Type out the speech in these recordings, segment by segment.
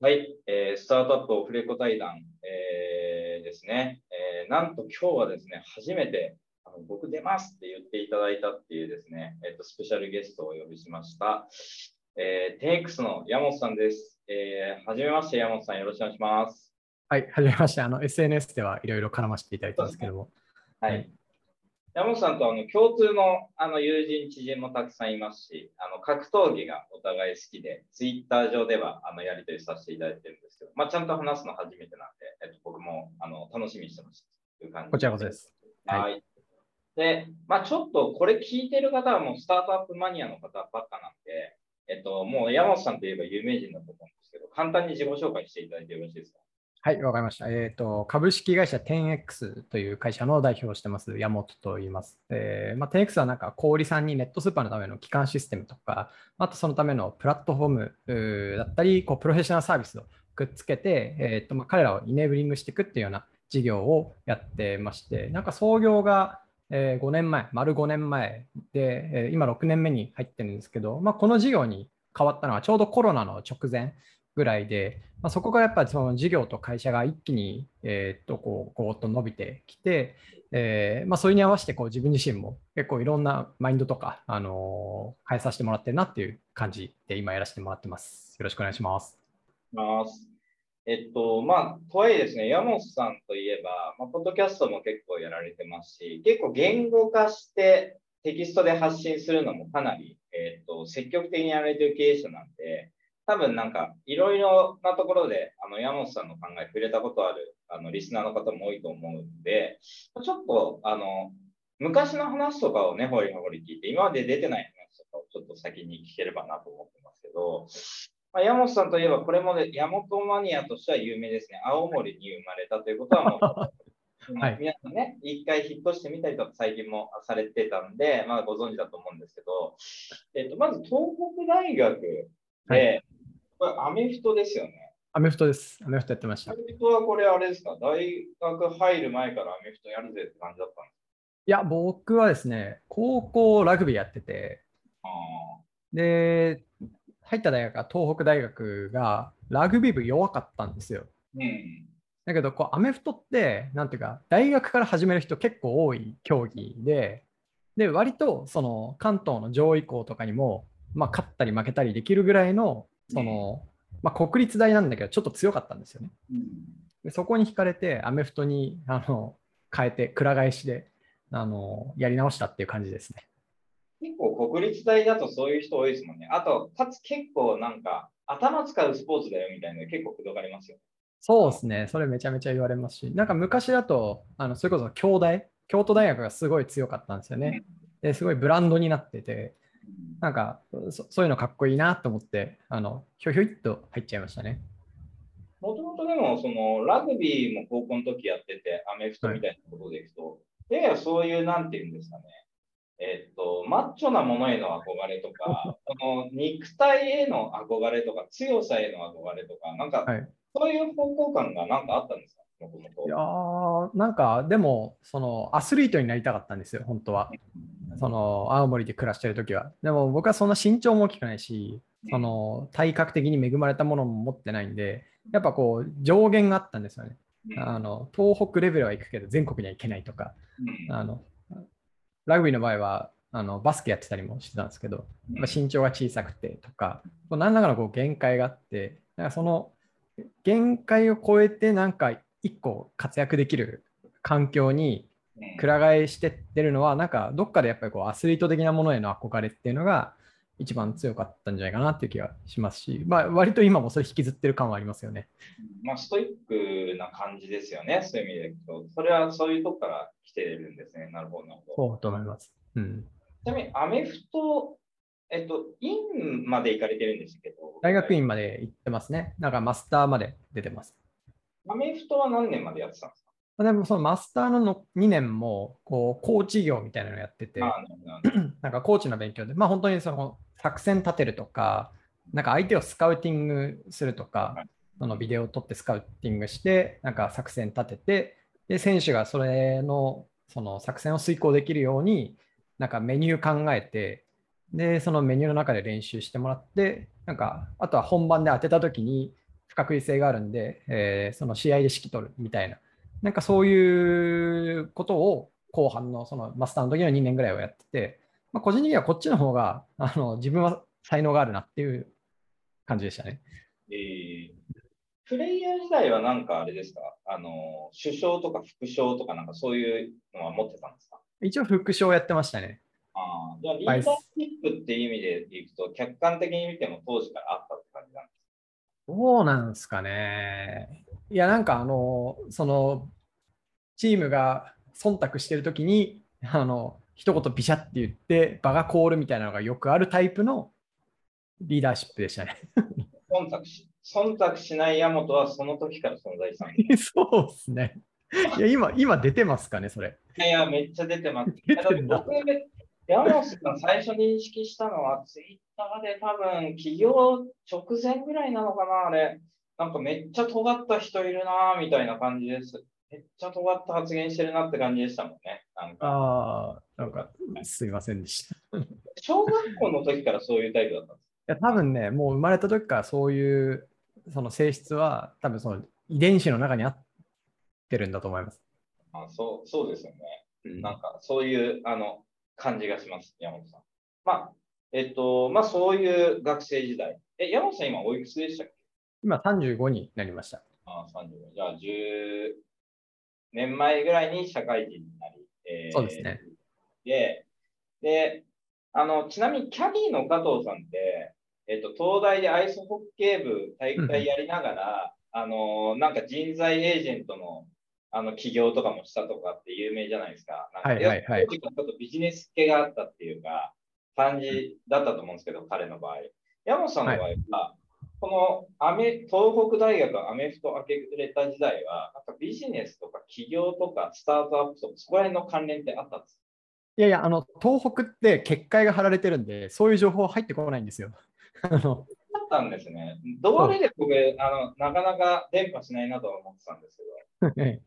はい、えー、スタートアップオフレコ対談、えー、ですね、えー、なんと今日はですね、初めてあの僕出ますって言っていただいたっていうですね、えーと、スペシャルゲストをお呼びしました。えー、10X の山本さんです。えー、はじめまして、山本さん、よろしくお願いします。はい、はじめまして。あの SNS ではいろいろ絡ませていただいたんですけども。はい、山本さんとあの共通のあの友人、知人もたくさんいますし、あの格闘技がお互い好きで、ツイッター上ではあのやり取りさせていただいてるんですけど、まあ、ちゃんと話すの初めてなんで、えっと、僕もあの楽しみにしてましたという感じこちらこそです。はい。で、まあ、ちょっとこれ聞いてる方はもうスタートアップマニアの方ばっかなんで、えっと、もう山本さんといえば有名人だと思うんですけど、簡単に自己紹介していただいてよろしいですか？はい、わかりました。えっ、ー、と、株式会社 10X という会社の代表をしてます、山本と言います。えーまあ、10X はなんか小売さんにネットスーパーのための基幹システムとか、あとそのためのプラットフォームだったり、こうプロフェッショナルサービスをくっつけて、えーとまあ、彼らをイネーブリングしていくっていうような事業をやってまして、なんか創業がえ5年前、丸5年前で、え今6年目に入ってるんですけど、まあ、この事業に変わったのはちょうどコロナの直前ぐらいで、まあ、そこがやっぱりその事業と会社が一気に、えー、っとこうこうっと伸びてきて、えーまあ、それに合わせてこう自分自身も結構いろんなマインドとか、あのー、変えさせてもらってるなっていう感じで今やらせてもらってます。よろしくお願いします。えっと、まあ、とはいえですね、山本さんといえば、まあ、ポッドキャストも結構やられてますし、結構言語化してテキストで発信するのもかなり、えっと、積極的にやられてる経営者なんで、多分なんかいろいろなところであの山本さんの考え触れたことあるあのリスナーの方も多いと思うんで、ちょっとあの昔の話とかをね、ほりほり聞いて、今まで出てない話とかをちょっと先に聞ければなと思ってますけど、まあ、山本さんといえばこれもで山本マニアとしては有名ですね。青森に生まれたということはもう、はい、皆さんね、一回引っ越してみたりとか最近もされてたんで、まあ、ご存知だと思うんですけど、えっと、まず東北大学で、はいこれアメフトですよね。アメフトです。アメフトやってました。アメフトはこれあれですか？大学入る前からアメフトやるぜって感じだったんですか？いや、僕はですね、高校ラグビーやってて、で、入った大学は東北大学がラグビー部弱かったんですよ。うん、だけどこう、アメフトって、なんていうか、大学から始める人結構多い競技で、で、割とその関東の上位校とかにも、まあ、勝ったり負けたりできるぐらいのその、まあ、国立大なんだけど、ちょっと強かったんですよね。でそこに惹かれて、アメフトにあの変えて、くら替えしであのやり直したっていう感じですね。結構国立大だとそういう人多いですもんね。あと、かつ結構なんか頭使うスポーツだよみたいなの結構くどがれますよ。そうですね。それめちゃめちゃ言われますし、なんか昔だと、あのそれこそ京大、京都大学がすごい強かったんですよね。ですごいブランドになってて、なんかそそういうのかっこいいなと思って、あのひょひょいっと入っちゃいましたね。もともとでもそのラグビーも高校の時やってて、アメフトみたいなことでいくと、や、やそういうなんていうんですかね、えっと、マッチョなものへの憧れとか、その肉体への憧れとか、強さへの憧れとか、なんか、そういう方向感がなんかあったんですか？いやなんかでもそのアスリートになりたかったんですよ本当はその青森で暮らしてる時は。でも僕はそんな身長も大きくないしその体格的に恵まれたものも持ってないんでやっぱこう上限があったんですよね。あの東北レベルは行くけど全国には行けないとか。あのラグビーの場合はあのバスケやってたりもしてたんですけど、ま身長が小さくてとか何らかのこう限界があってなんかその限界を超えてなんか一個活躍できる環境にくら替えしてってるのは、なんかどっかでやっぱりこうアスリート的なものへの憧れっていうのが一番強かったんじゃないかなっていう気がしますし、まあ、割と今もそれ引きずってる感はありますよね。まあ、ストイックな感じですよね、そういう意味でいくと。それはそういうとこから来てるんですね。なるほど、なるほど。そうと思います。うん、ちなみに、アメフト、えっと、院まで行かれてるんですけど。大学院まで行ってますね。なんかマスターまで出てます。アメフトは何年までやってたんですか？でもそのマスターの2年もこうコーチ業みたいなのをやってて、なんかコーチの勉強で、まあ本当にその作戦立てるとか、なんか相手をスカウティングするとか、そのビデオを撮ってスカウティングして、なんか作戦立てて、で、選手がそれのその作戦を遂行できるように、なんかメニュー考えて、で、そのメニューの中で練習してもらって、なんか、あとは本番で当てたときに、不確実性があるんで、えーその試合で指揮取るみたいな、なんかそういうことを後半のそのマスターの時の2年ぐらいはやってて、まあ、個人的にはこっちの方があの自分は才能があるなっていう感じでしたね。えープレイヤー時代はなんかあれですか？あの、首相とか副将とかなんかそういうのは持ってたんですか？一応副賞やってましたね。ああ、じゃあリーダーシップっていう意味でいくと、客観的に見ても当時からあったって感じなんですどうなんですかね。いや、なんかあの、その、チームが忖度してるときに、あの、一言ビシャって言って、場が凍るみたいなのがよくあるタイプのリーダーシップでしたね。忖度し忖度しない山本はその時から存在したんで そうですね。いや、今、今出てますかね、それ。す。いや、めっちゃ出てます。僕、山本さん最初に認識したのは、ツイッターで多分、起業直前ぐらいなのかな、あれ。なんかめっちゃ尖った人いるな、みたいな感じです。めっちゃ尖った発言してるなって感じでしたもんね。なんかああ、なんか、すいませんでした。い小学校の時からそういうタイプだったんです。や、多分ね、もう生まれた時からそういう、その性質は、多分その遺伝子の中にあってるんだと思います。あそうそうですよね。なんかそういうあの感じがします、山本さん。まあ、えっと、まあそういう学生時代。え、山本さん今おいくつでしたっけ？今35になりました。あ35。じゃあ10年前ぐらいに社会人になり。えーそうですね。で、で、あの、ちなみにキャディーの加藤さんって、えっと、東大でアイスホッケー部大会やりながら、あの、なんか人材エージェントの、あの、起業とかもしたとかって有名じゃないですか。なんかはいはいはいちょっとビジネス系があったっていうか、感じだったと思うんですけど、彼の場合。山本さんの場合は、このアメ東北大学アメフト明け暮れた時代は、なんかビジネスとか起業とかスタートアップとか、そこら辺の関連ってあったんですか？いやいや、あの、東北って結界が張られてるんで、そういう情報入ってこないんですよ。あのあったんですね。どれで僕、あの、なかなか電波しないなとは思ってたんですけ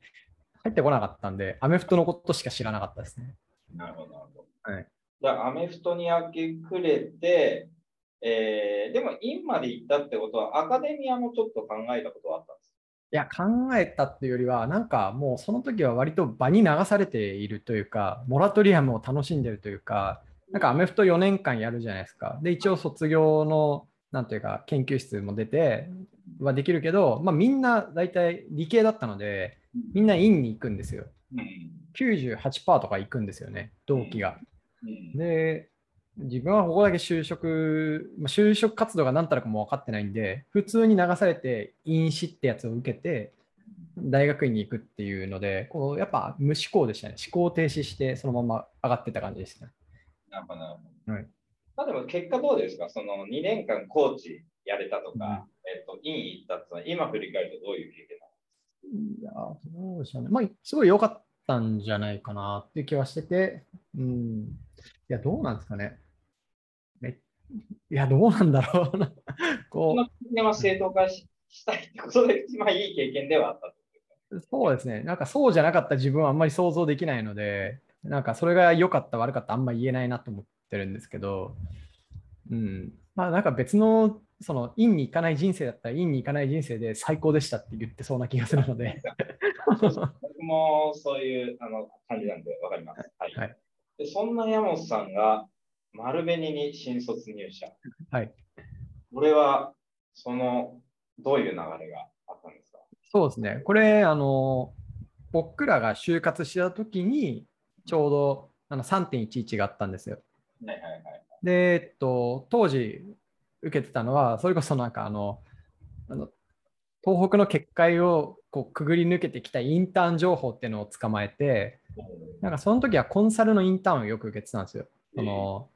入ってこなかったんで、アメフトのことしか知らなかったですね。ど。なるほど、なるほど。はいじゃあ、アメフトに明け暮れて、えー、でも、院まで行ったってことは、アカデミアもちょっと考えたことはあったんですいや、考えたっていうよりは、なんかもうその時は割と場に流されているというか、モラトリアムを楽しんでるというか、なんかアメフト4年間やるじゃないですか。で、一応卒業の、なんというか、研究室も出てはできるけど、まあみんな大体理系だったので、みんな院に行くんですよ。うん。98%とか行くんですよね、同期が。うん。で、自分はここだけ就職、まあ就職活動が何たるかも分かってないんで、普通に流されて、院試ってやつを受けて、大学院に行くっていうので、こうやっぱ無思考でしたね。思考停止して、そのまま上がってた感じでしたね。なるほど。はいまあでも、結果どうですか？その2年間コーチやれたとか、えっと、院行ったって今振り返るとどういう経験いや、どうでしょうね。まあ、すごい良かったんじゃないかなっていう気はしてて、うん。いや、どうなんですかね。いや、どうなんだろうな。ここの経験は正当化したいってことで、まあいい経験ではあった。そうですね。なんかそうじゃなかった自分はあんまり想像できないので、なんかそれが良かった、悪かった、あんまり言えないなと思ってるんですけど、うん。まあ、なんか別の、その、院に行かない人生だったら、院に行かない人生で最高でしたって言ってそうな気がするので。僕もそういうあの感じなんで分かります。はい。はいでそんな山本さんが丸紅に新卒入社。はい。これは、その、どういう流れがあったんですか？そうですね。これ、あの、僕らが就活した時に、ちょうどあの3.11があったんですよ。はいはいはい。で、えっと、当時受けてたのは、それこそなんかあの、あの東北の結界をこうくぐり抜けてきたインターン情報っていうのを捕まえて、なんかその時はコンサルのインターンをよく受けてたんですよ。その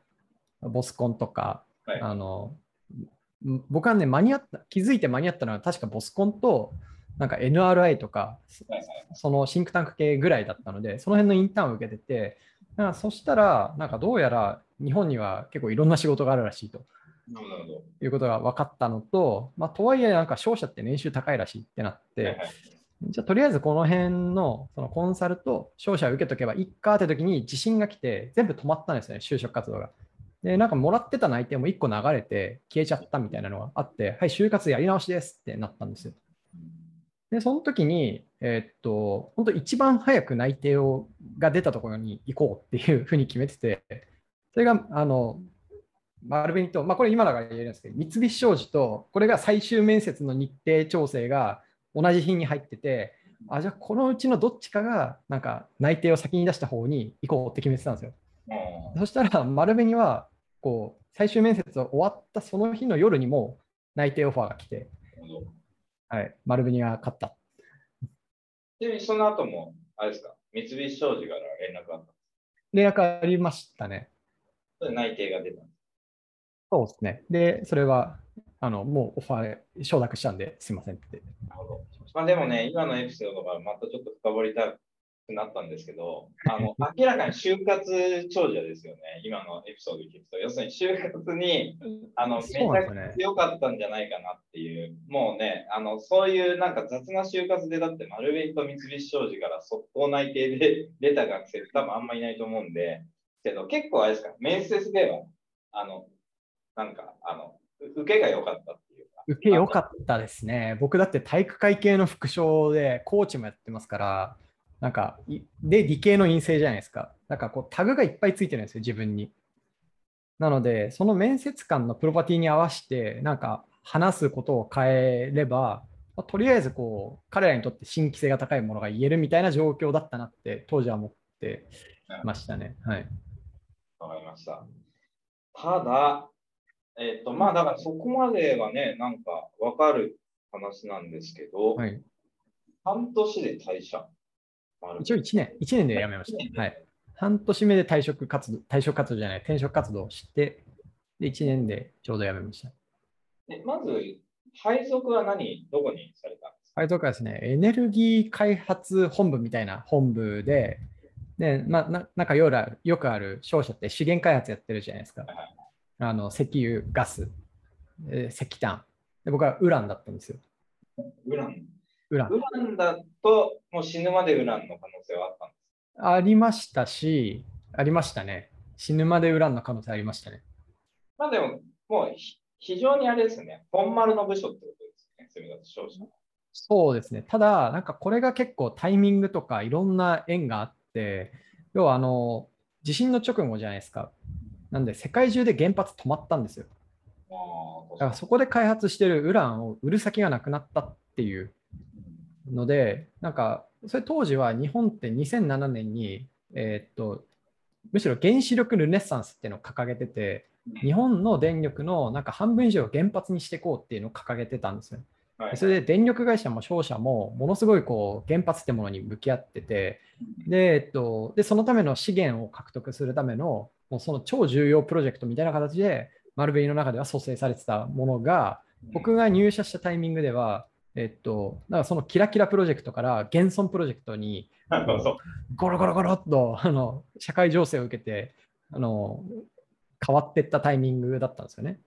ボスコンとか、はいあのん僕はね、間に合った、気づいて間に合ったのは確かボスコンと、なんか NRI とか、はいはいそのシンクタンク系ぐらいだったので、その辺のインターンを受けてて、なんかそしたら、なんかどうやら日本には結構いろんな仕事があるらしいとなるほど。いうことが分かったのと、まあ、とはいえ、なんか商社って年収高いらしいってなって、はいはいじゃあとりあえずこの辺のそのコンサルと商社を受けとけばいいかって時に地震が来て全部止まったんですよね、就職活動が。で、なんかもらってた内定も1個流れて消えちゃったみたいなのがあって、はい、就活やり直しですってなったんですよ。で、その時に、えーっと、本当一番早く内定をが出たところに行こうっていうふうに決めてて、それが、あの、丸紅と、まあこれ今だから言えるんですけど、三菱商事と、これが最終面接の日程調整が同じ日に入ってて、あ、じゃあこのうちのどっちかが、なんか内定を先に出した方に行こうって決めてたんですよ。うんそしたら、丸紅は、こう、最終面接が終わったその日の夜にも内定オファーが来て、はい、丸紅が勝った。ちなみにその後も、あれですか、三菱商事から連絡あった。連絡ありましたね。内定が出た。そうですね。で、それは、あの、もうオファー承諾したんで、すいませんって。なるほど。まあでもね、今のエピソードがまたちょっと深掘りたくなったんですけど、あの 明らかに就活長者ですよね、今のエピソード聞くと。要するに就活にあのめちゃくちゃですよね。良かったんじゃないかなっていう、もうね、あのそういうなんか雑な就活でだって丸紅と三菱商事から速攻内定で 出た学生って多分あんまいないと思うんで、けど結構あれですか、面接では、あの、なんか、あの、う受けが良かったっていうか。受け良かったですね。僕だって体育会系の副将でコーチもやってますから、なんか、いで、理系の陰性じゃないですか。なんかこう、タグがいっぱいついてるんですよ、自分に。なので、その面接官のプロパティに合わせて、なんか話すことを変えれば、まあとりあえずこう、彼らにとって新規性が高いものが言えるみたいな状況だったなって、当時は思ってましたね。はい。わかりました。ただ、えっ、と、まあ、だからそこまではね、なんかわかる話なんですけど、はい、半年で退社。丸一応1年、1年で辞めました。はい。半年目で退職活動、退職活動じゃない、転職活動をして、で、1年でちょうど辞めました。でまず、配属は何、どこにされたんですか？配属はですね、エネルギー開発本部みたいな本部で、で、まあ、ななんかよくあるよくある商社って資源開発やってるじゃないですか。あの石油、ガス、えー石炭。で僕はウランだったんですよ。ウラン。ウラン。ウランだと、もう死ぬまでウランの可能性はあったんですありましたし、ありましたね。死ぬまでウランの可能性ありましたね。まあでも、もうひ非常にあれですね、本丸の部署ってことですね、それだと少々。そうですね。ただ、なんかこれが結構タイミングとかいろんな縁があって、要はあの、地震の直後じゃないですか。なんで世界中で原発止まったんですよ。あだからそこで開発してるウランを売る先がなくなったっていうので、なんか、それ当時は日本って2007年に、えーっと、むしろ原子力ルネッサンスっていうのを掲げてて、日本の電力のなんか半分以上を原発にしていこうっていうのを掲げてたんですよ。はいそれで電力会社も商社もものすごいこう原発ってものに向き合ってて、で、えっと、でそのための資源を獲得するためのもうその超重要プロジェクトみたいな形で、丸紅の中では蘇生されてたものが、僕が入社したタイミングでは、えっと、だからそのキラキラプロジェクトから現存プロジェクトにゴロゴロゴロっとあの社会情勢を受けてあの変わっていったタイミングだったんですよね。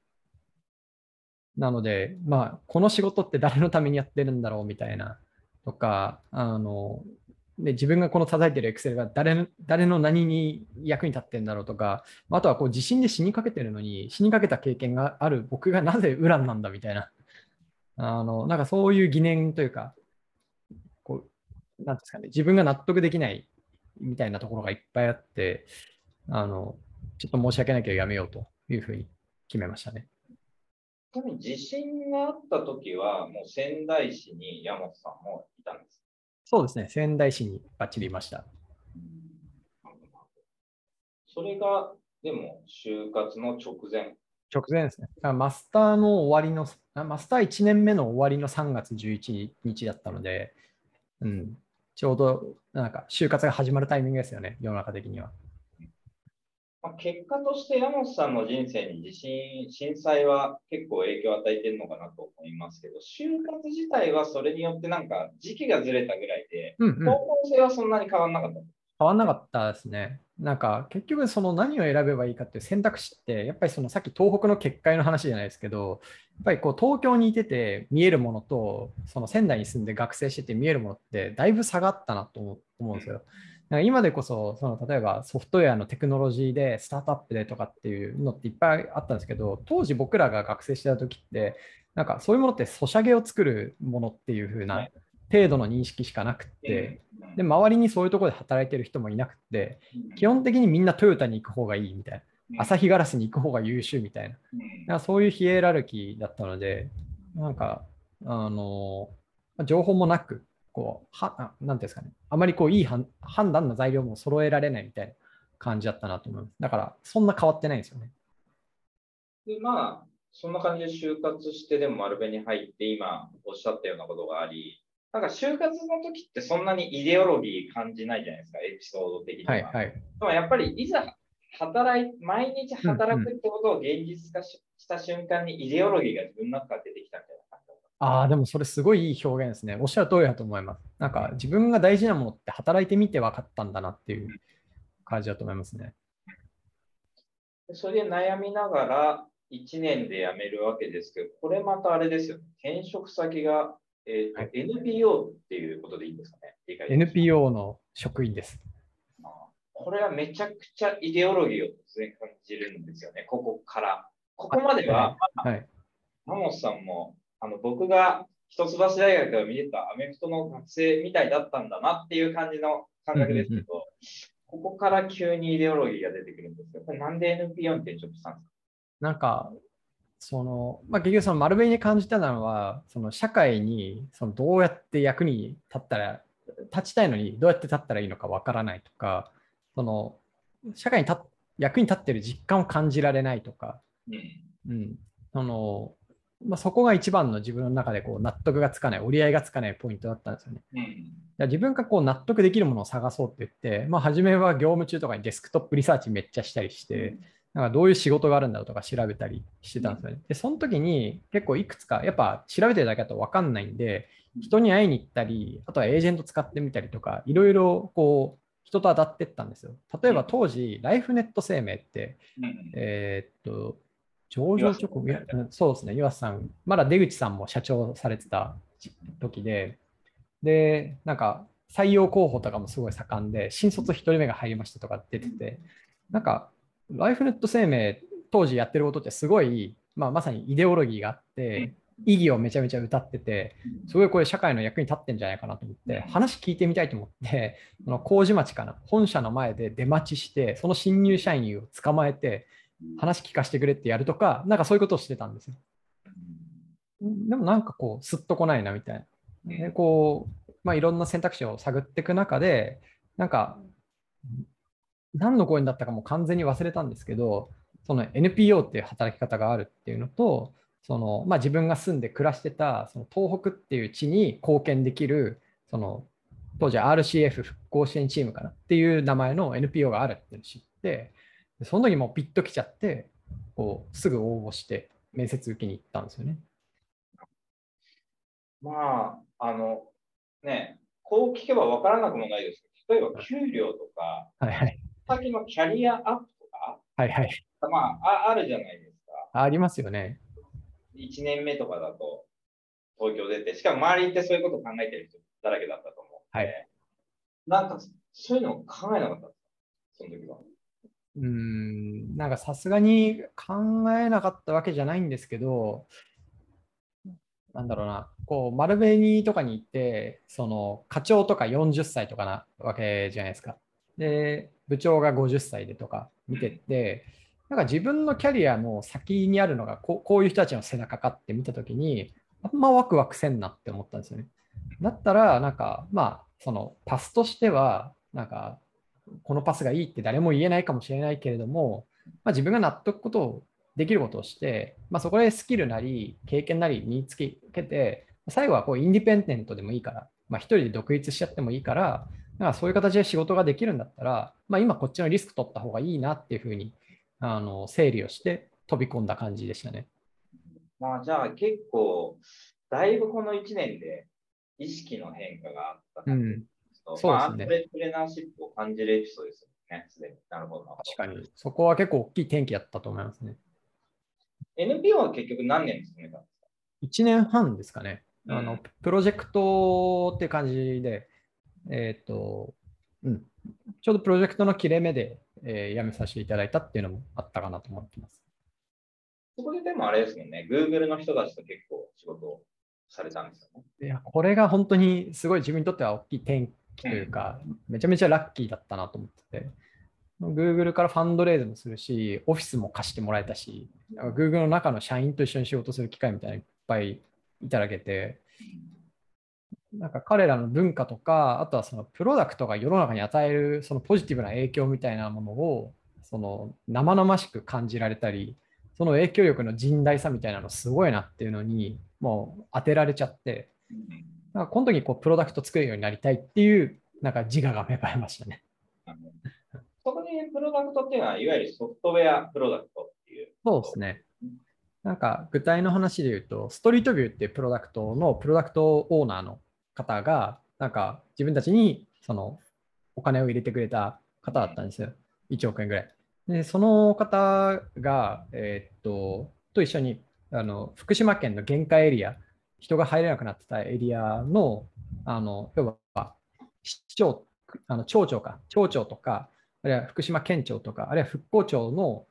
なので、まあ、この仕事って誰のためにやってるんだろうみたいなとか、あので自分がこの叩いてる Excel が誰の誰の何に役に立ってるんだろうとか、あとはこう地震で死にかけてるのに、死にかけた経験がある僕がなぜウランなんだみたいな、あのなんかそういう疑念というか、こうなんですかね、自分が納得できないみたいなところがいっぱいあって、あのちょっと申し訳ないけどやめようというふうに決めましたね。多分地震があった時は、もう仙台市に山本さんもいたんです。そうですね、仙台市にバッチリいました。それが、でも、就活の直前。直前ですね。マスターの終わりの、あマスター1年目の終わりの3月11日だったので、うん、ちょうどなんか就活が始まるタイミングですよね、世の中的には。まあ、結果として山本さんの人生に地震、震災は結構影響を与えてるのかなと思いますけど、就活自体はそれによってなんか時期がずれたぐらいで、方向性はそんなに変わらなかった。変わんなかったですね。なんか結局その何を選べばいいかっていう選択肢ってやっぱりそのさっき東北の結界の話じゃないですけどやっぱりこう東京にいてて見えるものとその仙台に住んで学生してて見えるものってだいぶ差がったなと思うんですよ。なんか今でこそその例えばソフトウェアのテクノロジーでスタートアップでとかっていうのっていっぱいあったんですけど当時僕らが学生してた時ってなんかそういうものってソシャゲを作るものっていう風な程度の認識しかなくってで周りにそういうところで働いてる人もいなくて基本的にみんなトヨタに行く方がいいみたいな。朝日ガラスに行く方が優秀みたいな。なんかそういうヒエラルキーだったのでなんかあの情報もなくこう、はなんていうんですかね、あまりこういい判断の材料も揃えられないみたいな感じだったなと思います。だから、そんな変わってないんですよね。で、まあ、そんな感じで就活して、でも丸紅に入って、今おっしゃったようなことがあり、なんか就活の時ってそんなにイデオロギー感じないじゃないですか、エピソード的には。はいはい、でもやっぱりいざ働い、毎日働くってことを現実化した瞬間にイデオロギーが自分の中から出てきたみたいなああ、でもそれすごいいい表現ですね。おっしゃる通りだと思います。なんか自分が大事なものって働いてみて分かったんだなっていう感じだと思いますね。それで悩みながら1年で辞めるわけですけど、これまたあれですよね。転職先が、えーとはい、NPO っていうことでいいんですかね？NPO の職員です。これはめちゃくちゃイデオロギーを突然感じるんですよね、ここから。ここまでは、はい、マモスさんもあの僕が一橋大学で見てたアメフトの学生みたいだったんだなっていう感じの感覚ですけど、ここから急にイデオロギーが出てくるんですけど、これなんで NPO に転職したんですか？なんか、その、まあ、結局その丸紅に感じたのは、その社会にそのどうやって役に立ったら、立ちたいのにどうやって立ったらいいのかわからないとか、その社会に立役に立ってる実感を感じられないとか、うん、うん、そのまあ、そこが一番の自分の中でこう納得がつかない、折り合いがつかないポイントだったんですよね。うん、自分がこう納得できるものを探そうって言って、まあ、初めは業務中とかにデスクトップリサーチめっちゃしたりして、うん、なんかどういう仕事があるんだろうとか調べたりしてたんですよね。で、その時に結構いくつか、やっぱ調べてるだけだと分かんないんで、人に会いに行ったり、あとはエージェント使ってみたりとか、いろいろこう、人と当たってったんですよ。例えば当時、ライフネット生命って、えー、っと、上場直後、そうですね、岩瀬さん、まだ出口さんも社長されてた時で、で、なんか採用候補とかもすごい盛んで、新卒1人目が入りましたとか出てて、なんか、ライフネット生命、当時やってることってすごい、まあ、まさにイデオロギーがあって、意義をめちゃめちゃ歌ってて、すごいこれ社会の役に立ってんじゃないかなと思って、話聞いてみたいと思って、その麹町かな、本社の前で出待ちして、その新入社員を捕まえて、話聞かせてくれってやるとか、なんかそういうことをしてたんですよ。でもなんかこう、すっとこないなみたいな。でこう、まあ、いろんな選択肢を探っていく中で、なんか、何の講演だったかも完全に忘れたんですけど、その NPO っていう働き方があるっていうのと、そのまあ、自分が住んで暮らしてたその東北っていう地に貢献できる、その当時 RCF 復興支援チームかなっていう名前の NPO があるっていうのを知って、その時もピッと来ちゃって、こうすぐ応募して面接受けに行ったんですよね。まあ、あの、ね、こう聞けば分からなくもないですけど、例えば給料とか、はいはい、先のキャリアアップとか、はいはい、まああ、あるじゃないですか。ありますよね。1年目とかだと東京出て、しかも周りってそういうこと考えてる人だらけだったと思うはい、なんかそういうの考えなかったその時は。うん、なんかさすがに考えなかったわけじゃないんですけど、なんだろうな、こう、丸紅とかに行って、その課長とか40歳とかなわけじゃないですか。で、部長が50歳でとか見てって、なんか自分のキャリアの先にあるのがこうこういう人たちの背中かって見たときに、あんまワクワクせんなって思ったんですよね。だったら、なんか、まあ、そのパスとしては、なんか、このパスがいいって誰も言えないかもしれないけれども、まあ、自分が納得ことをできることをして、まあ、そこでスキルなり経験なり身につけて、最後はこうインディペンデントでもいいから、まあ、一人で独立しちゃってもいいから、なんかそういう形で仕事ができるんだったら、まあ、今こっちのリスク取った方がいいなっていうふうにあの整理をして飛び込んだ感じでしたね。まあ、じゃあ結構、だいぶこの1年で意識の変化があった感じ、うんそうですね。トレプレナーシップを感じるエピソードですよね、すでに。なるほど。確かに。そこは結構大きい転機だったと思いますね。NPO は結局何年進めたんですか ?1 年半ですかね。あの、プロジェクトって感じで、えっ、ー、と、うん、ちょうどプロジェクトの切れ目で、えー、辞めさせていただいたっていうのもあったかなと思ってます。そこででもあれですもんね、Google の人たちと結構仕事をされたんですよね。いや、これが本当にすごい自分にとっては大きい転機というか、うん、めちゃめちゃラッキーだったなと思ってて、Google からファンドレイズもするし、オフィスも貸してもらえたし、Google の中の社員と一緒に仕事する機会みたいなのいっぱいいただけて、なんか彼らの文化とか、あとはそのプロダクトが世の中に与えるそのポジティブな影響みたいなものをその生々しく感じられたり、その影響力の甚大さみたいなのすごいなっていうのにもう当てられちゃって、なんかこの時こうプロダクト作るようになりたいっていうなんか自我が芽生えましたね。そこにプロダクトっていうのは、いわゆるソフトウェアプロダクトっていう。そうですね。なんか具体の話で言うと、ストリートビューっていうプロダクトのプロダクトオーナーの方が、なんか自分たちにそのお金を入れてくれた方だったんですよ。1億円ぐらい。で、その方が、えー、っと、と一緒にあの福島県の限界エリア、人が入れなくなってたエリアの、あの、要は市長、あの町長か、町長とか、あるいは福島県庁とか、あるいは復興庁の、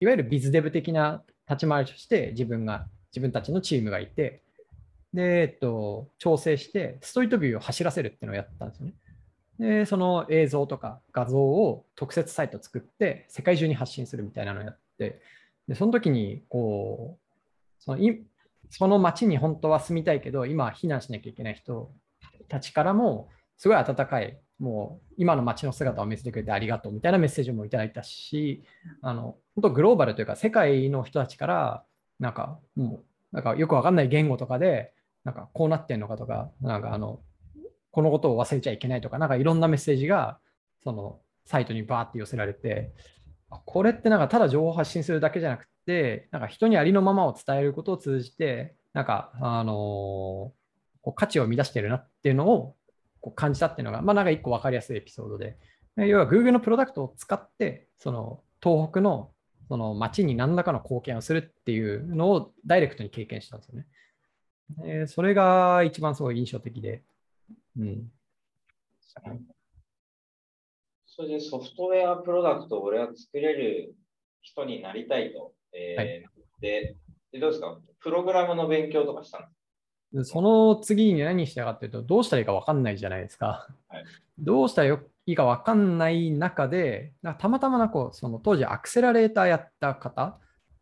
いわゆるビズデブ的な立ち回りとして自分が、自分たちのチームがいて、で、えっと、調整して、ストリートビューを走らせるっていうのをやったんですよね。で、その映像とか画像を特設サイト作って、世界中に発信するみたいなのをやって、で、その時に、こう、そのいその町に本当は住みたいけど、今避難しなきゃいけない人たちからも、すごい温かい、もう今の街の姿を見せてくれてありがとうみたいなメッセージもいただいたし、あの本当グローバルというか、世界の人たちから、なんかもう、なんかよくわかんない言語とかで、なんかこうなってんのかとか、なんかあの、このことを忘れちゃいけないとか、なんかいろんなメッセージが、そのサイトにバーって寄せられて、これってなんかただ情報発信するだけじゃなくて、なんか人にありのままを伝えることを通じて、なんか、あのー、こう価値を生み出してるなっていうのをこう感じたっていうのが、まあなんか一個分かりやすいエピソードで、要は Google のプロダクトを使って、その東北のその街に何らかの貢献をするっていうのをダイレクトに経験したんですよね。えそれが一番すごい印象的で。うん。それでソフトウェアプロダクトを俺は作れる人になりたいと。えー、はい、でで、どうですか？プログラムの勉強とかしたの？その次に何したかっていうと、どうしたらいいか分かんないじゃないですか。はい、どうしたらいいか分かんない中で、たまたまなこうその当時アクセラレーターやった方、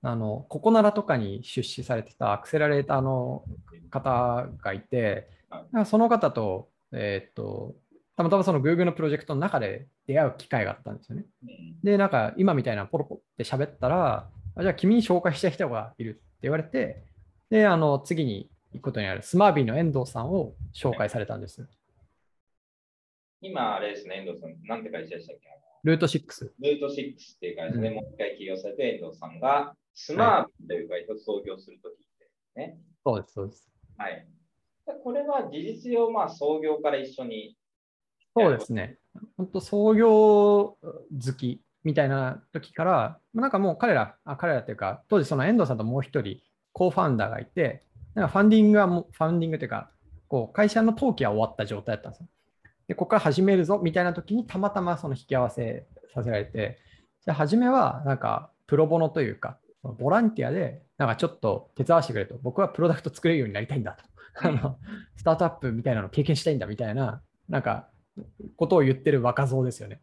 あのココナラとかに出資されてたアクセラレーターの方がいて、その方と、えー、っと、たまたまその Google のプロジェクトの中で出会う機会があったんですよね。で、なんか今みたいなポロポって喋ったら、じゃあ君に紹介した人がいるって言われて、で、あの次に行くことにあるスマービーの遠藤さんを紹介されたんです。今、あれですね、遠藤さん、なんて会社でしたっけ？ルート6。ルート6っていう会社でもう一回起業されて、遠藤さんがスマービーという会社を創業するときですね、そうです、そうです。はい。これは事実上、まあ、創業から一緒に。そうですね。本当、創業好きみたいな時から、なんかもう彼ら、あ彼らっていうか、当時その遠藤さんともう一人、コーファウンダーがいて、なんかファンディングはもう、ファンディングというか、こう会社の登記は終わった状態だったんですよ。で、ここから始めるぞみたいな時にたまたまその引き合わせさせられて、じゃあ初めはなんかプロボノというか、ボランティアでなんかちょっと手伝わせてくれと、僕はプロダクト作れるようになりたいんだと。あのスタートアップみたいなのを経験したいんだみたいな、なんか、ことを言ってる若造ですよね。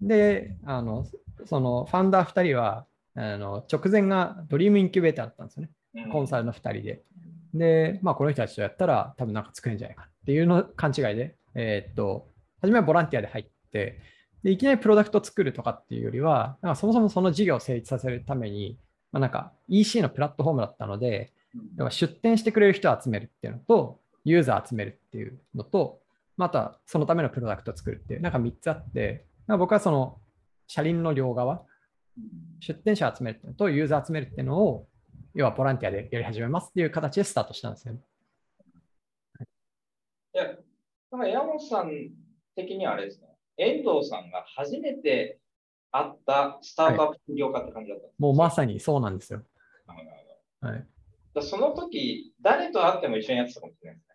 で、あのそのファウンダー2人は、あの直前がドリームインキュベーターだったんですよね。コンサルの2人で。で、まあ、この人たちとやったら多分なんか作れるんじゃないかっていうの勘違いで、えー、っと、初めはボランティアで入って、でいきなりプロダクト作るとかっていうよりは、なんかそもそもその事業を成立させるために、まあ、なんか EC のプラットフォームだったので、要は出店してくれる人を集めるっていうのと、ユーザー集めるっていうのと、またそのためのプロダクトを作るっていう、なんか3つあって、僕はその車輪の両側、出店者を集めるっていうのと、ユーザーを集めるっていうのを、要はボランティアでやり始めますっていう形でスタートしたんですよね。い。や、だから山本さん的にはあれですね、遠藤さんが初めて会ったスタートアップ業家って感じだった、はい、もうまさにそうなんですよ。はい、その時、誰と会っても一緒にやってたかもしれないですね。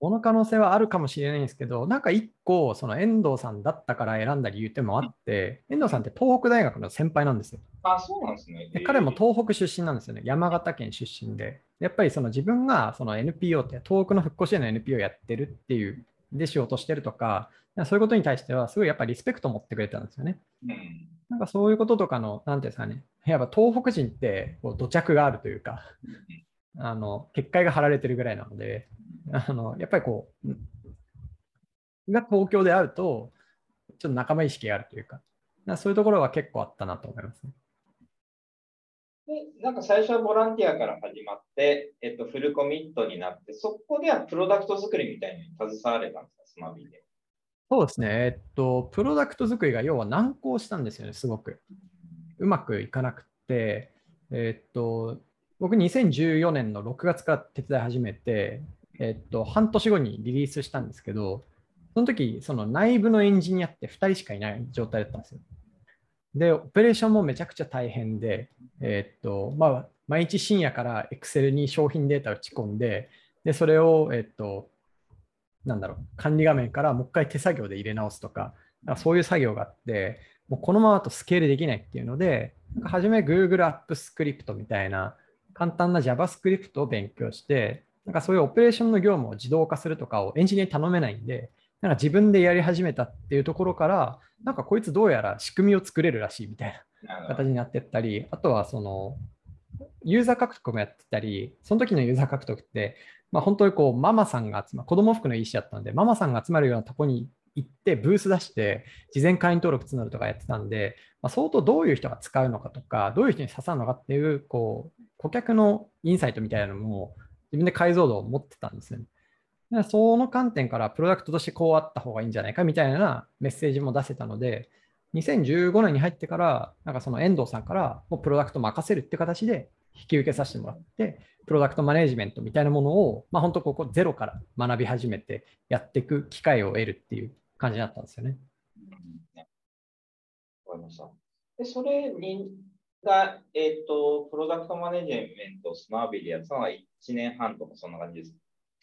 この可能性はあるかもしれないんですけど、なんか一個、その遠藤さんだったから選んだ理由ってもあって、遠藤さんって東北大学の先輩なんですよ。あ、そうなんですね。で彼も東北出身なんですよね。山形県出身で。やっぱりその自分がその NPO って、東北の復興支援の NPO をやってるっていう、で仕事してるとか、そういうことに対しては、すごいやっぱりリスペクトを持ってくれたんですよね。なんかそういうこととかの、なんていうんですかね、やっぱ東北人ってこう土着があるというか、あの結界が張られてるぐらいなので、あのやっぱりこう、が東京で会うと、ちょっと仲間意識があるというか、かそういうところは結構あったなと思いますね。で、なんか最初はボランティアから始まって、えっと、フルコミットになって、そこではプロダクト作りみたいに携われたんですか、スマビで。そうですね、えっと、プロダクト作りが要は難航したんですよね、すごく。うまくいかなくて、えっと、僕2014年の6月から手伝い始めて、えっと、半年後にリリースしたんですけど、その時、その内部のエンジニアって2人しかいない状態だったんですよ。で、オペレーションもめちゃくちゃ大変で、えっと、まあ、毎日深夜から Excel に商品データを打ち込んで、で、それを、えっと、なんだろう、管理画面からもう一回手作業で入れ直すとか、かそういう作業があって、もうこのままだとスケールできないっていうので、なんか初め Google App Script みたいな簡単な JavaScript を勉強して、なんかそういうオペレーションの業務を自動化するとかをエンジニアに頼めないんで、なんか自分でやり始めたっていうところから、なんかこいつどうやら仕組みを作れるらしいみたいな形になってったり、あとはその、ユーザー獲得もやってたり、その時のユーザー獲得って、まあ、本当にこう、ママさんが集まる、子供服の EC だったんで、ママさんが集まるようなとこに行って、ブース出して、事前会員登録募るとかやってたんで、まあ、相当どういう人が使うのかとか、どういう人に刺さるのかっていう、こう、顧客のインサイトみたいなのも、自分で解像度を持ってたんですよね。その観点から、プロダクトとしてこうあった方がいいんじゃないかみたいなメッセージも出せたので、2015年に入ってから、なんかその遠藤さんからもうプロダクト任せるって形で引き受けさせてもらって、プロダクトマネジメントみたいなものを、まあ、本当ここゼロから学び始めてやっていく機会を得るっていう感じだったんですよね。わかりました。で、それに、が、えっ、と、プロダクトマネジメントスマービーでやったのは1年半とかそんな感じです。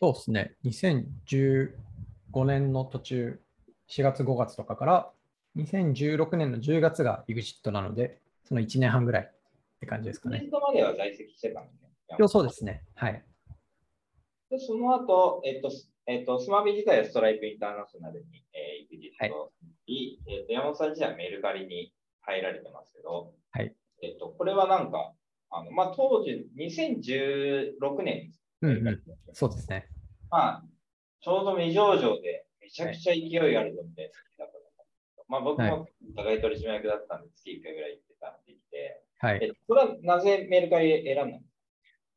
そうですね。2015年の途中、4月5月とかから、2016年の10月が EXIT なので、その1年半ぐらいって感じですかねまでは在籍してたんですね。そうですね。はい。で、その後、えっ、と、すえっ、と、スマビ自体はストライプインターナショナルに、えー、行く実と、いえっ、と、山本さん自体はメルカリに入られてますけど、はい。えっ、と、これはなんか、あの、まあ、当時、2016年です。うんうん。そうですね。まあ、ちょうど未上場で、めちゃくちゃ勢いあるので、好きだったと思うんですけどまあ、僕はも互い取締役だったんで、月1回ぐらい行ってたって言って、はい。えっと、これはなぜメルカリ選んだんです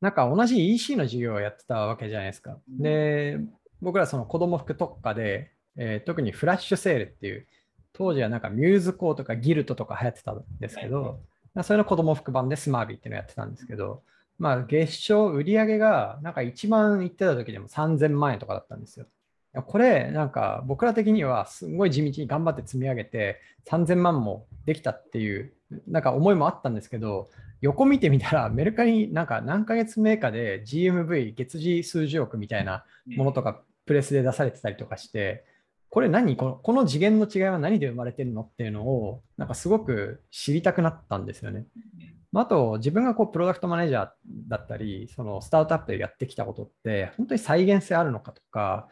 なんか同じ EC の事業をやってたわけじゃないですか。で、僕らその子供服特化で、えー特にフラッシュセールっていう、当時はなんかミューズコーとかギルトとか流行ってたんですけど、まあそれの子供服版でスマービーっていうのをやってたんですけど、まあ月賞売上がなんか一番いってた時でも3000万円とかだったんですよ。これなんか僕ら的にはすごい地道に頑張って積み上げて3000万もできたっていうなんか思いもあったんですけど、横見てみたら、メルカリなんか何ヶ月目かで GMV 月次数十億みたいなものとかプレスで出されてたりとかして、これ何？このこの次元の違いは何で生まれてるの？っていうのをなんかすごく知りたくなったんですよね。まああと自分がこうプロダクトマネージャーだったり、そのスタートアップでやってきたことって本当に再現性あるのかとか、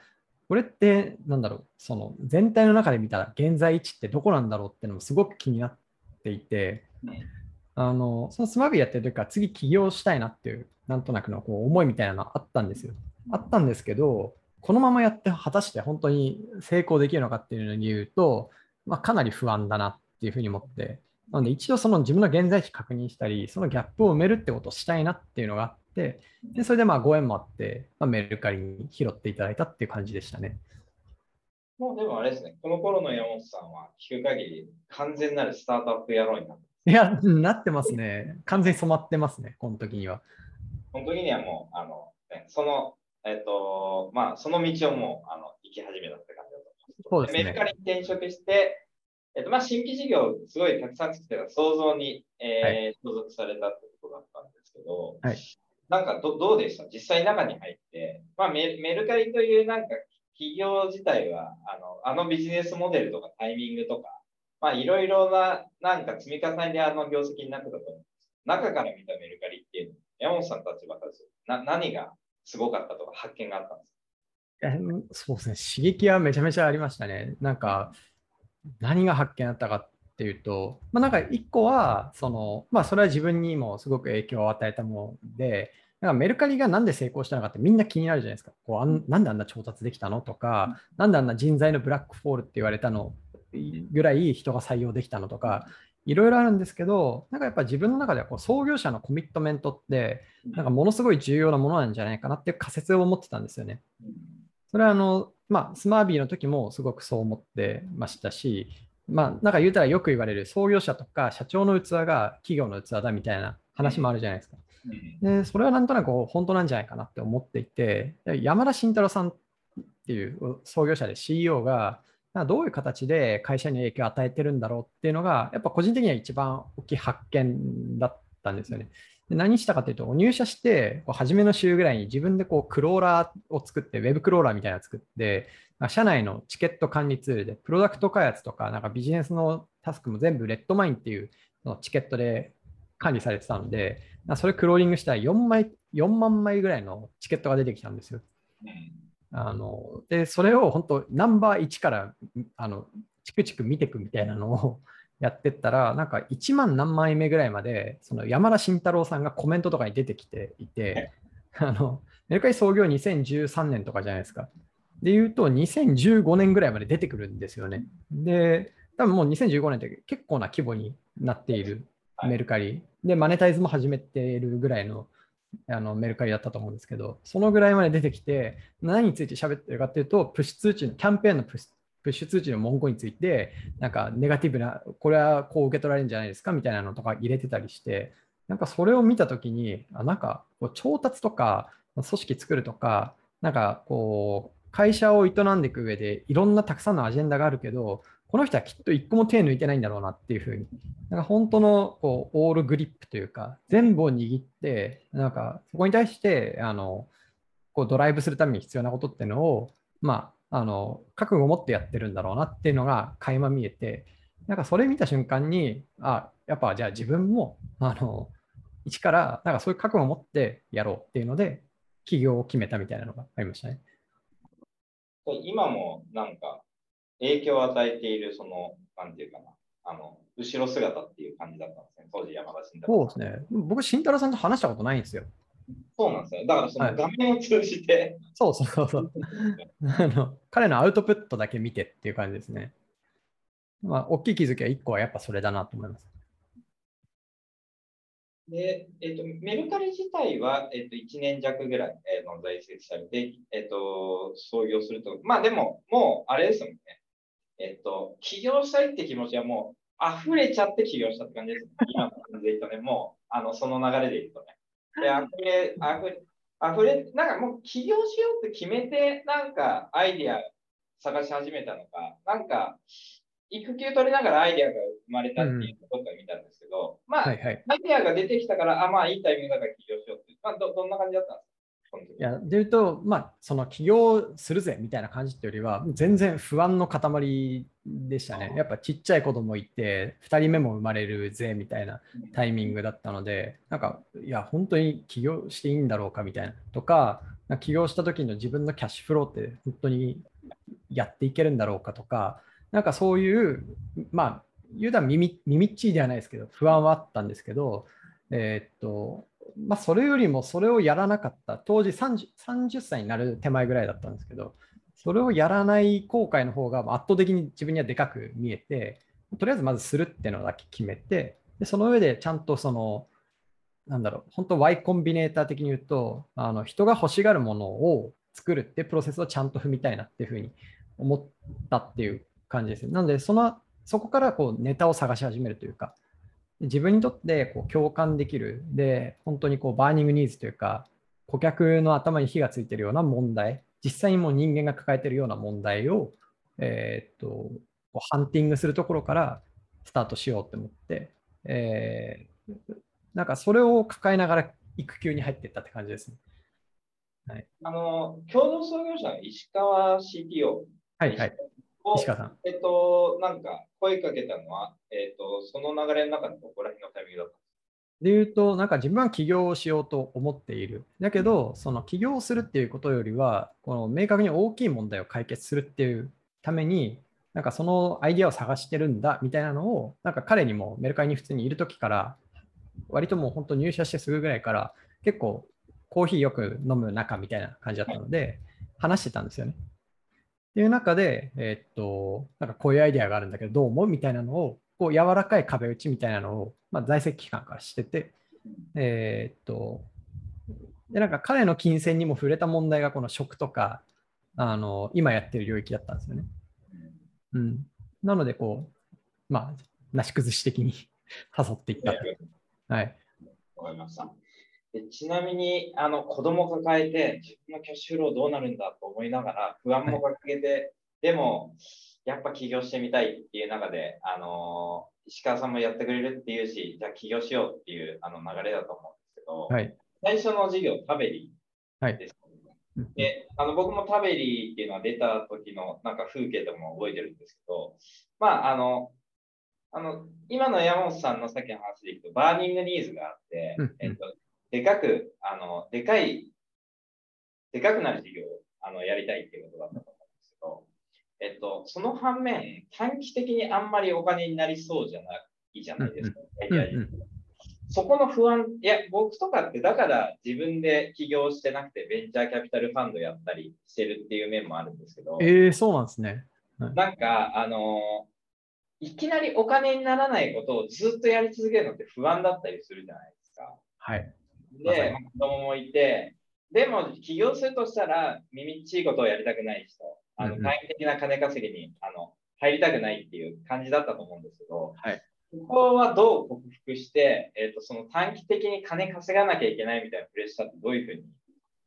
これってなんだろう、その全体の中で見たら現在位置ってどこなんだろうっていうのもすごく気になっていて、あのそのスマビやってる時から次起業したいなっていう、なんとなくのこう思いみたいなのあったんですよ。あったんですけど、このままやって果たして本当に成功できるのかっていうのに言うと、まあ、かなり不安だなっていうふうに思って、なので一度その自分の現在地確認したり、そのギャップを埋めるってことをしたいなっていうのがあって、でそれでまあご縁もあって、まあ、メルカリに拾っていただいたっていう感じでしたね。もうでもあれですね、この頃の山本さんは聞く限り完全なるスタートアップ野郎になっていや、なってますね。完全に染まってますね、この時には。この時にはもう、あの、ねその、えっ、と、まあ、その道をもう、あの、行き始めたって感じだと思います。そうですねメルカリに転職して、えっ、と、まあ、新規事業すごいたくさん作ってた創造に、えー所属されたってことだったんですけど、はい。なんかどどうでした？実際中に入って、まあメ、メルカリというなんか企業自体はあの、あのビジネスモデルとかタイミングとか、まあいろいろななんか積み重ねであの業績になってたと思うんです。中から見たメルカリっていうの山本さんたちはな何がすごかったとか発見があったんですか？そうですね、刺激はめちゃめちゃありましたね。なんか、何が発見あったかっていうと、まあ、なんか一個は、その、まあ、それは自分にもすごく影響を与えたもので、なんかメルカリがなんで成功したのかってみんな気になるじゃないですか。こうあんなんであんな調達できたのとか、なんであんな人材のブラックフォールって言われたのぐらい人が採用できたのとか、いろいろあるんですけど、なんかやっぱ自分の中ではこう創業者のコミットメントって、なんかものすごい重要なものなんじゃないかなっていう仮説を持ってたんですよね。それはあの、まあ、スマービーの時もすごくそう思ってましたし、まあ、なんか言うたらよく言われる創業者とか社長の器が企業の器だみたいな話もあるじゃないですか。でそれはなんとなく本当なんじゃないかなって思っていて、山田慎太郎さんっていう創業者で CEO が、どういう形で会社に影響を与えてるんだろうっていうのが、やっぱ個人的には一番大きい発見だったんですよね。で何したかというと、入社して、初めの週ぐらいに自分でこうクローラーを作って、ウェブクローラーみたいなのを作って、社内のチケット管理ツールで、プロダクト開発とか、なんかビジネスのタスクも全部レッドマインっていうのチケットで管理されてたので、それクローリングしたら4枚4万枚ぐらいのチケットが出てきたんですよ。あので、それを本当、ナンバー1からあのチクチク見ていくみたいなのをやってったら、なんか1万何枚目ぐらいまで、その山田慎太郎さんがコメントとかに出てきていて、あのメルカリ創業2013年とかじゃないですか。で言うと、2015年ぐらいまで出てくるんですよね。で、多分もう2015年って結構な規模になっているメルカリ。で、マネタイズも始めているぐらいのあのメルカリだったと思うんですけど、そのぐらいまで出てきて、何について喋ってるかっていうと、プッシュ通知の、キャンペーンのプップッシュ通知の文言について、なんかネガティブな、これはこう受け取られるんじゃないですかみたいなのとか入れてたりして、なんかそれを見たときに、あなんかこう調達とか、組織作るとか、なんかこう、会社を営んでいく上で、いろんなたくさんのアジェンダがあるけど、この人はきっと一個も手抜いてないんだろうなっていうふうに、なんか本当のこうオールグリップというか、全部を握って、なんかそこに対して、あの、こうドライブするために必要なことっていうのを、まあ、あの覚悟を持ってやってるんだろうなっていうのが垣間見えて、なんかそれ見た瞬間に、あ、やっぱじゃあ自分も、あの、一からなんかそういう覚悟を持ってやろうっていうので、起業を決めたみたいなのがありましたね。今もなんか影響を与えている、その、なんていうかな、あの、後ろ姿っていう感じだったんですね、当時山田慎太郎そうですね。僕、慎太郎さんと話したことないんですよ。そうなんですよ。だからその画面を通じて、はい、そうそうそう あの。彼のアウトプットだけ見てっていう感じですね。まあ、大きい気づきは1個はやっぱそれだなと思います。で、えっ、ー、と、メルカリ自体は、えっ、ー、と、1年弱ぐらいの在籍されて、えっ、ー、と、創業すると、まあでも、もう、あれですもんね。えっ、と、起業したいって気持ちはもう、溢れちゃって起業したって感じです、ね。今の感じでとね、もう、あの、その流れで言うとね。で、溢れ、溢れ、溢れ、なんかもう起業しようって決めて、なんかアイディア探し始めたのか、なんか、育休取りながらアイディアが生まれたっていうことを見たんですけど、うん、まあ、はいはい、アイディアが出てきたから、あ、まあいいタイミングだから起業しようって、まあど、どんな感じだったんですか？いやでいうと、まあ、その起業するぜみたいな感じっていうよりは、全然不安の塊でしたね。やっぱちっちゃい子供いて、2人目も生まれるぜみたいなタイミングだったので、なんか、いや、本当に起業していいんだろうかみたいな。とか、起業した時の自分のキャッシュフローって本当にやっていけるんだろうかとか、なんかそういう、まあ、言うたら耳耳っちいではないですけど、不安はあったんですけど、えー、っと、まあ、それよりもそれをやらなかった、当時 30, 30歳になる手前ぐらいだったんですけど、それをやらない後悔の方が圧倒的に自分にはでかく見えて、とりあえずまずするっていうのだけ決めて、でその上でちゃんとその、なんだろう、本当 Y コンビネーター的に言うと、あの人が欲しがるものを作るってプロセスをちゃんと踏みたいなっていうふうに思ったっていう感じです。なので、そのそこからこうネタを探し始めるというか、自分にとってこう共感できる、で、本当にこう burning needs というか、顧客の頭に火がついてるような問題、実際にもう人間が抱えているような問題を、えー、っとハンティングするところからスタートしようと思って、えー、なんかそれを抱えながら育休に入っていったって感じですね。あの、共同創業者の石川 CTO。はいはい。石川さん。えっと、なんか声かけたのは、えっと、その流れの中でどこら辺のタイミングだったで言うと、なんか自分は起業をしようと思っている。だけど、その起業をするっていうことよりは、この明確に大きい問題を解決するっていうために、なんかそのアイディアを探してるんだみたいなのを、なんか彼にもメルカリに普通にいるときから、割ともう本当入社してすぐぐらいから、結構コーヒーよく飲む仲みたいな感じだったので、話してたんですよね。っていう中で、えー、っと、なんかこういうアイデアがあるんだけど、どう思う？みたいなのを、こう柔らかい壁打ちみたいなのを、まあ、在籍期間からしてて、えー、っと、で、なんか彼の金銭にも触れた問題がこの食とか、あの、今やってる領域だったんですよね。うん。なので、こう、まあ、なし崩し的に 誘っていったはい。わかりました。でちなみにあの子供抱えて自分のキャッシュフローどうなるんだと思いながら不安もかけて、はい、でもやっぱ起業してみたいっていう中で、あの石川さんもやってくれるっていうし、じゃあ起業しようっていうあの流れだと思うんですけど、はい、最初の事業、タベリーです、はい、であの僕もタベリーっていうのは出た時のなんか風景とかも覚えてるんですけど、まあ、あの、あの今の矢本さんのさっきの話でいくと、 burning needs があって、えっと、でかく、あの、でかい、でかくなる事業をあのやりたいっていうことだったとえっと、その反面、短期的にあんまりお金になりそうじゃないじゃないですか。そこの不安、いや、僕とかってだから自分で起業してなくてベンチャーキャピタルファンドやったりしてるっていう面もあるんですけど、えー、そうなんですね。はい、なんか、あのいきなりお金にならないことをずっとやり続けるのって不安だったりするじゃないですか。はい。で、子供もいて、でも起業するとしたら、耳っちいことをやりたくない人、あの簡易的な金稼ぎにあの入りたくないっていう感じだったと思うんですけど、はい、ここはどう克服して、えーと、その短期的に金稼がなきゃいけないみたいなプレッシャーってどういうふうに、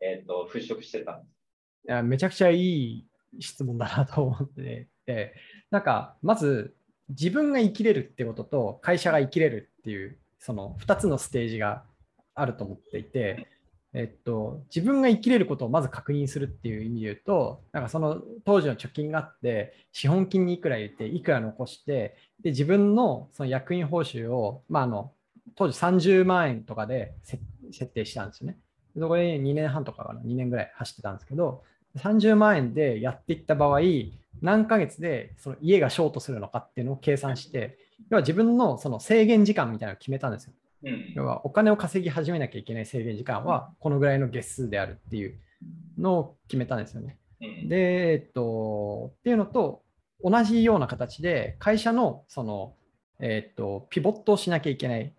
えーと、払拭してたんですか？いやめちゃくちゃいい質問だなと思って。て、なんかまず自分が生きれるってことと会社が生きれるっていうその2つのステージがあると思っていて、えっと、自分が生きれることをまず確認するっていう意味で言うと、なんかその当時の貯金があって、資本金にいくら入れて、いくら残して、で自分のその役員報酬を、まあ、あの当時30万円とかで設定したんですよね。そこで2年半とかかな、2年ぐらい走ってたんですけど、30万円でやっていった場合、何ヶ月でその家がショートするのかっていうのを計算して、要は自分のその制限時間みたいなのを決めたんですよ。うん、要はお金を稼ぎ始めなきゃいけない制限時間はこのぐらいの月数であるっていうのを決めたんですよね。うん、で、えっと、っていうのと同じような形で会社のその、えっと、ピボットをしなきゃいけない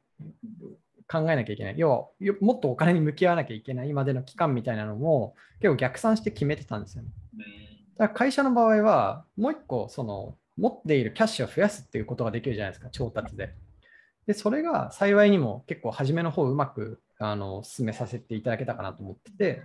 考えなきゃいけない要はもっとお金に向き合わなきゃいけないまでの期間みたいなのも結構逆算して決めてたんですよね。だから会社の場合はもう一個その持っているキャッシュを増やすっていうことができるじゃないですか調達で。で、それが幸いにも結構初めの方うまくあの進めさせていただけたかなと思ってて、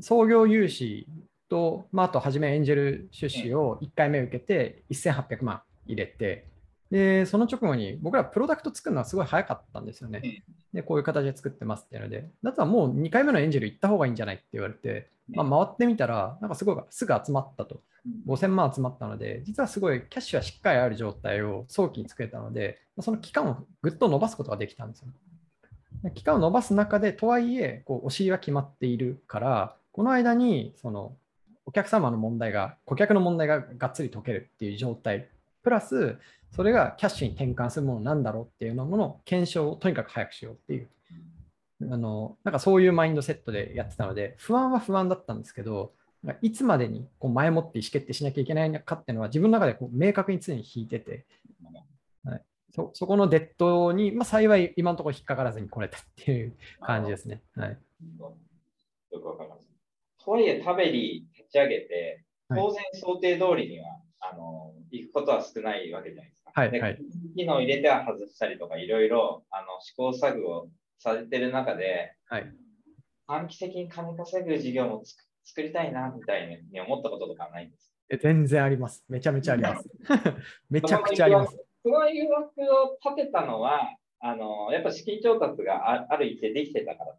創業融資と、まあ、あと初めエンジェル出資を1回目受けて1800万入れて、で、その直後に僕らプロダクト作るのはすごい早かったんですよね。で、こういう形で作ってますっていうので、だったらもう2回目のエンジェル行った方がいいんじゃないって言われて、まあ、回ってみたら、なんかすごいすぐ集まったと。5000万集まったので、実はすごいキャッシュはしっかりある状態を早期に作れたので、その期間をぐっと伸ばすことができたんですよ。期間を伸ばす中で、とはいえ、こうお尻は決まっているから、この間にそのお客様の問題が、顧客の問題ががっつり解けるっていう状態、プラス、それがキャッシュに転換するものなんだろうっていうのの検証をとにかく早くしようっていう、あのなんかそういうマインドセットでやってたので、不安は不安だったんですけど、いつまでにこう前もって意思決定しなきゃいけないのかっていうのは自分の中でこう明確に常に引いてて、はい、そそこのデッドに、まあ、幸い今のところ引っかからずに来れたっていう感じですね。はい、よくわかります。とはいえ、食べに立ち上げて、当然想定通りには、はい、あの行くことは少ないわけじゃないですか。はいはい、機能入れては外したりとか、いろいろあの試行錯誤されてる中で、はい、短期的に金稼ぐ事業も作りたいなみたいに思ったこととかないんですえ全然あります。めちゃめちゃあります。めちゃくちゃあります。その誘惑を立てたのは、あのやっぱ資金調達がある一定できてたから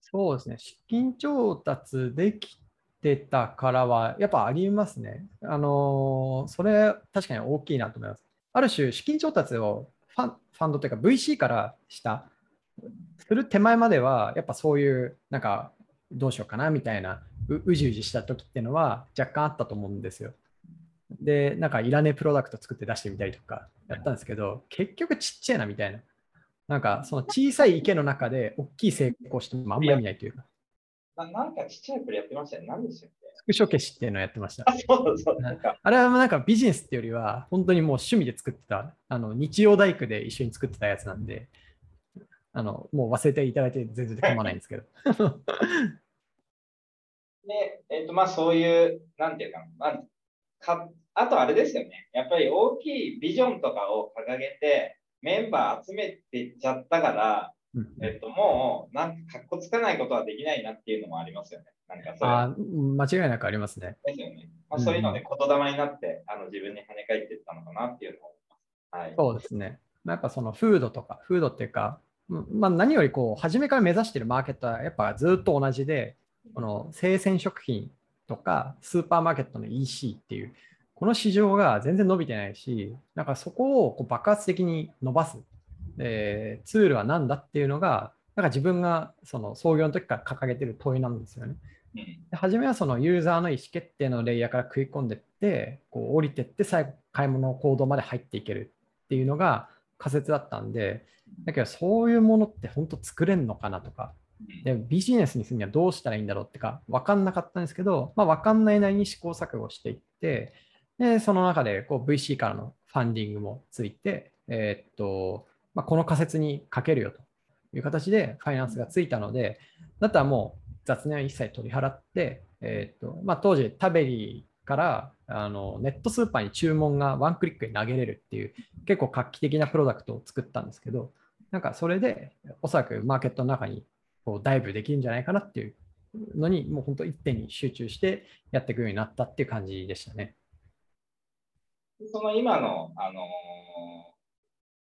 そうですね、資金調達できてたからは、やっぱありますね。あのそれ、確かに大きいなと思います。ある種、資金調達をファンファンドというか VC からしたする手前までは、やっぱそういう、なんか、どうしようかなみたいなう、うじうじした時っていうのは若干あったと思うんですよ。で、なんかいらねえプロダクト作って出してみたりとかやったんですけど、結局ちっちゃいなみたいな。なんかその小さい池の中で大きい成功してもあんまり見ないというか。ななんかちっちゃいプレやってましたよね。何でしたっけ？スクショ消しっていうのをやってました。あ、そうそう。なんかあれはなんかビジネスっていうよりは、本当にもう趣味で作ってた、あの日曜大工で一緒に作ってたやつなんで、あのもう忘れていただいて全然構わないんですけど。で、えっ、と、まあそういう、なんていうか、まあ、かあとあれですよね。やっぱり大きいビジョンとかを掲げて、メンバー集めていっちゃったから、うんえっと、もう、なんか、かっこつかないことはできないなっていうのもありますよね。なんか、それあー間違いなくありますね。ですよね。まあ、うんそういうので言霊になって、あの自分に跳ね返っていったのかなっていうのを思います。はい。そうですね。まあやっぱそのフードとか、フードっていうか、うんまあ、何よりこう、初めから目指しているマーケットはやっぱずっと同じで、この生鮮食品とかスーパーマーケットの EC っていう、この市場が全然伸びてないし、なんかそこをこう爆発的に伸ばす、えーツールは何だっていうのが、なんか自分がその創業の時から掲げてる問いなんですよね。うん。で初めはそのユーザーの意思決定のレイヤーから食い込んでいって、こう降りていって最後買い物行動まで入っていけるっていうのが仮説だったんで、だけどそういうものって本当作れんのかなとか、でビジネスにするにはどうしたらいいんだろうってか分かんなかったんですけど、まあ、分かんないなりに試行錯誤していって、でその中でこう VC からのファンディングもついて、えーっとまあ、この仮説にかけるよという形でファイナンスがついたので、だったらもう雑念は一切取り払って、えーっとまあ、当時タベリーからあのネットスーパーに注文がワンクリックで投げれるっていう結構画期的なプロダクトを作ったんですけど、なんかそれでおそらくマーケットの中にこうダイブできるんじゃないかなっていうのに、もう本当一点に集中してやっていくようになったっていう感じでしたね。その今の、あの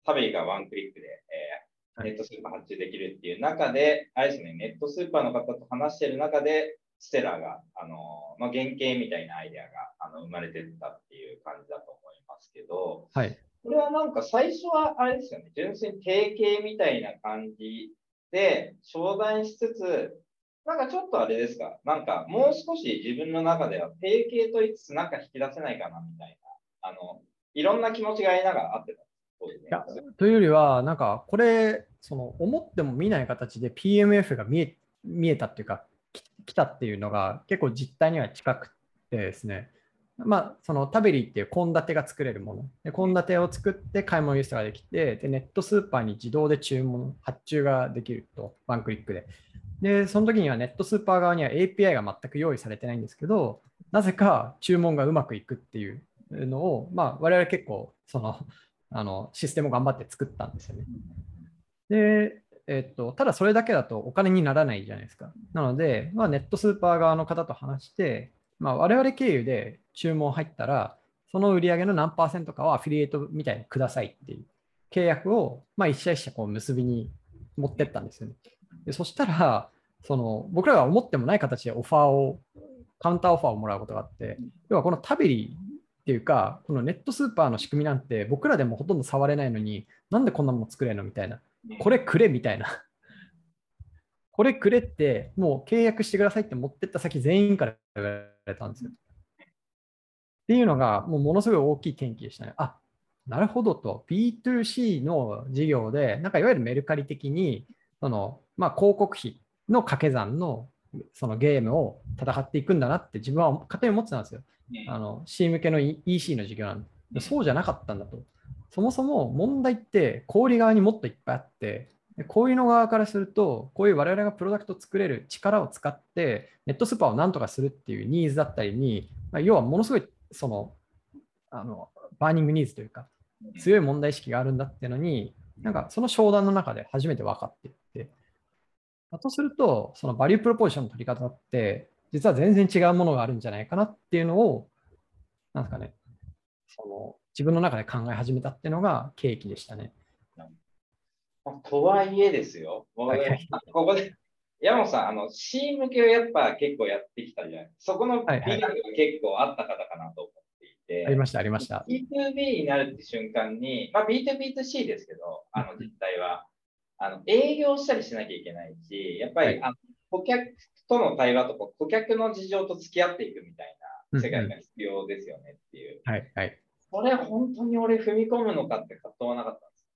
ータベリがワンクリックで、えーはいネットスーパー発注できるっていう中で、あれですね、ネットスーパーの方と話している中で、ステラが、あのーまあ、原型みたいなアイデアがあの生まれてったっていう感じだと思いますけど、はい。これはなんか最初はあれですよね、純粋に定型みたいな感じで商談しつつ、なんかちょっとあれですか、なんかもう少し自分の中では定型と言いつつなんか引き出せないかなみたいな、あの、いろんな気持ちがありながらあってた。いやというよりは、なんかこれ、その思っても見ない形で PMF が見え見えたっていうか、来たっていうのが結構実態には近くてですね、まあ、そのタベリーっていう献立が作れるもの。献立を作って買い物輸出ができてで、ネットスーパーに自動で注文、発注ができると、ワンクリックで。で、その時にはネットスーパー側には API が全く用意されてないんですけど、なぜか注文がうまくいくっていうのを、まあ、我々結構、その、あのシステムを頑張って作ったんですよね。で、えっと、ただそれだけだとお金にならないじゃないですか。なので、まあ、ネットスーパー側の方と話して、まあ、我々経由で注文入ったら、その売り上げの何パーセントかはアフィリエイトみたいにくださいっていう契約を、まあ、一社一社こう結びに持ってったんですよね。でそしたら、その僕らが思ってもない形でオファーを、カウンターオファーをもらうことがあって、要はこのタベリーっていうか、このネットスーパーの仕組みなんて僕らでもほとんど触れないのに、なんでこんなもの作れるのみたいな。これくれみたいな。これくれって、もう契約してくださいって持ってった先全員から言われたんですよ。っていうのが、もうものすごい大きい転機でしたね。あなるほどと、B2C の事業で、なんかいわゆるメルカリ的に、そのまあ、広告費の掛け算のそのゲームを戦っていくんだなって自分は勝手に思ってたんですよ。うんあの C 向けの EC の事業なんで、そうじゃなかったんだと。そもそも問題って小売側にもっといっぱいあって、でこういうの側からすると、こういう我々がプロダクトを作れる力を使って、ネットスーパーをなんとかするっていうニーズだったりに、まあ要はものすごいそのあの burning needs というか、強い問題意識があるんだっていうのに、なんかその商談の中で初めて分かって。いって、だとすると、その value proposition の取り方って、実は全然違うものがあるんじゃないかなっていうのを、なんですかね、その自分の中で考え始めたっていうのが契機でしたね。まあとはいえですよ、ここで山本さん、あの、C 向けをやっぱ結構やってきたじゃないそこのはいはい。美学が結構あった方かなと思っていて、ありました、ありました。B2B になるって瞬間に、まあ、B2B2C ですけど、あの実態はあの営業したりしなきゃいけないし、やっぱり、はいあの顧客との対話とか、顧客の事情と付き合っていくみたいな世界が必要ですよねっていう。はい、はい。それ本当に俺踏み込むのかって葛藤はなかったんです。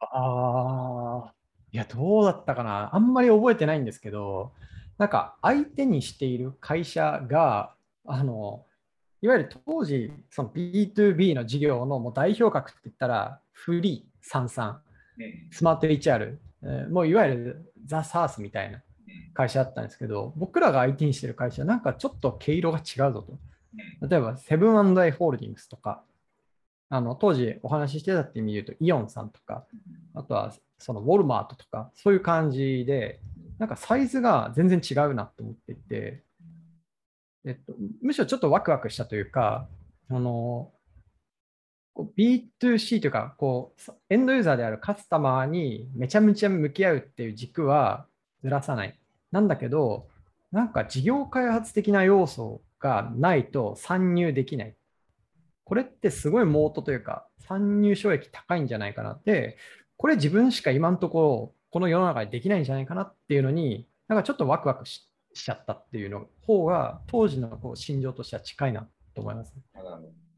ああ、いや、どうだったかな。あんまり覚えてないんですけど、なんか相手にしている会社が、あの、いわゆる当時、その B2B の事業のもう代表格って言ったら、フリー、サンサン、うんスマート HR、えーもういわゆるザ・サースみたいな会社だったんですけど、僕らが相手にしてる会社、なんかちょっと毛色が違うぞと。うん。例えば、セブンアイ・ホールディングスとか、あの当時お話ししてたって意味で言うと、イオンさんとか、あとはそのウォルマートとか、そういう感じで、なんかサイズが全然違うなと思っていて、えっと、むしろちょっとワクワクしたというか、あの B2C というかこう、エンドユーザーであるカスタマーにめちゃめちゃ向き合うっていう軸はずらさない。なんだけど、なんか事業開発的な要素がないと参入できない。これってすごいモートというか、参入障壁高いんじゃないかなって、これ自分しか今のところ、この世の中でできないんじゃないかなっていうのに、なんかちょっとワクワクしちゃったっていうの方が、当時のこう心情としては近いなと思います。なるほどじゃあ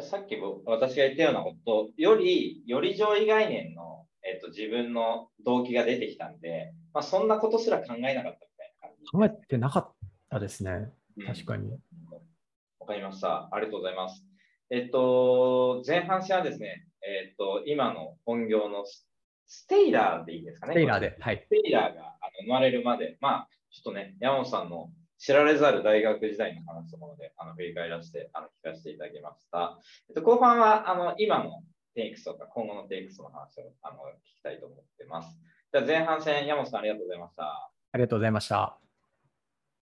さっき僕私が言ったようなことより、より上位概念の、えっと、自分の動機が出てきたんで、まあ、そんなことすら考えなかったみたいな感じ。考えてなかったですね。うん確かに。わかりました。ありがとうございます。えっと、前半戦はですね、えっと、今の本業のスステイラーでいいですかね？テイラーで。はい。ステイラーがあの生まれるまで、まあ、ちょっとね、山本さんの知られざる大学時代の話ともので、あの振り返らせてあの聞かせていただきました。えっと、後半はあの今のテイクスとか今後のテイクスの話をあの聞きたいと思ってます。じゃあ前半戦、山本さんありがとうございました。ありがとうございました。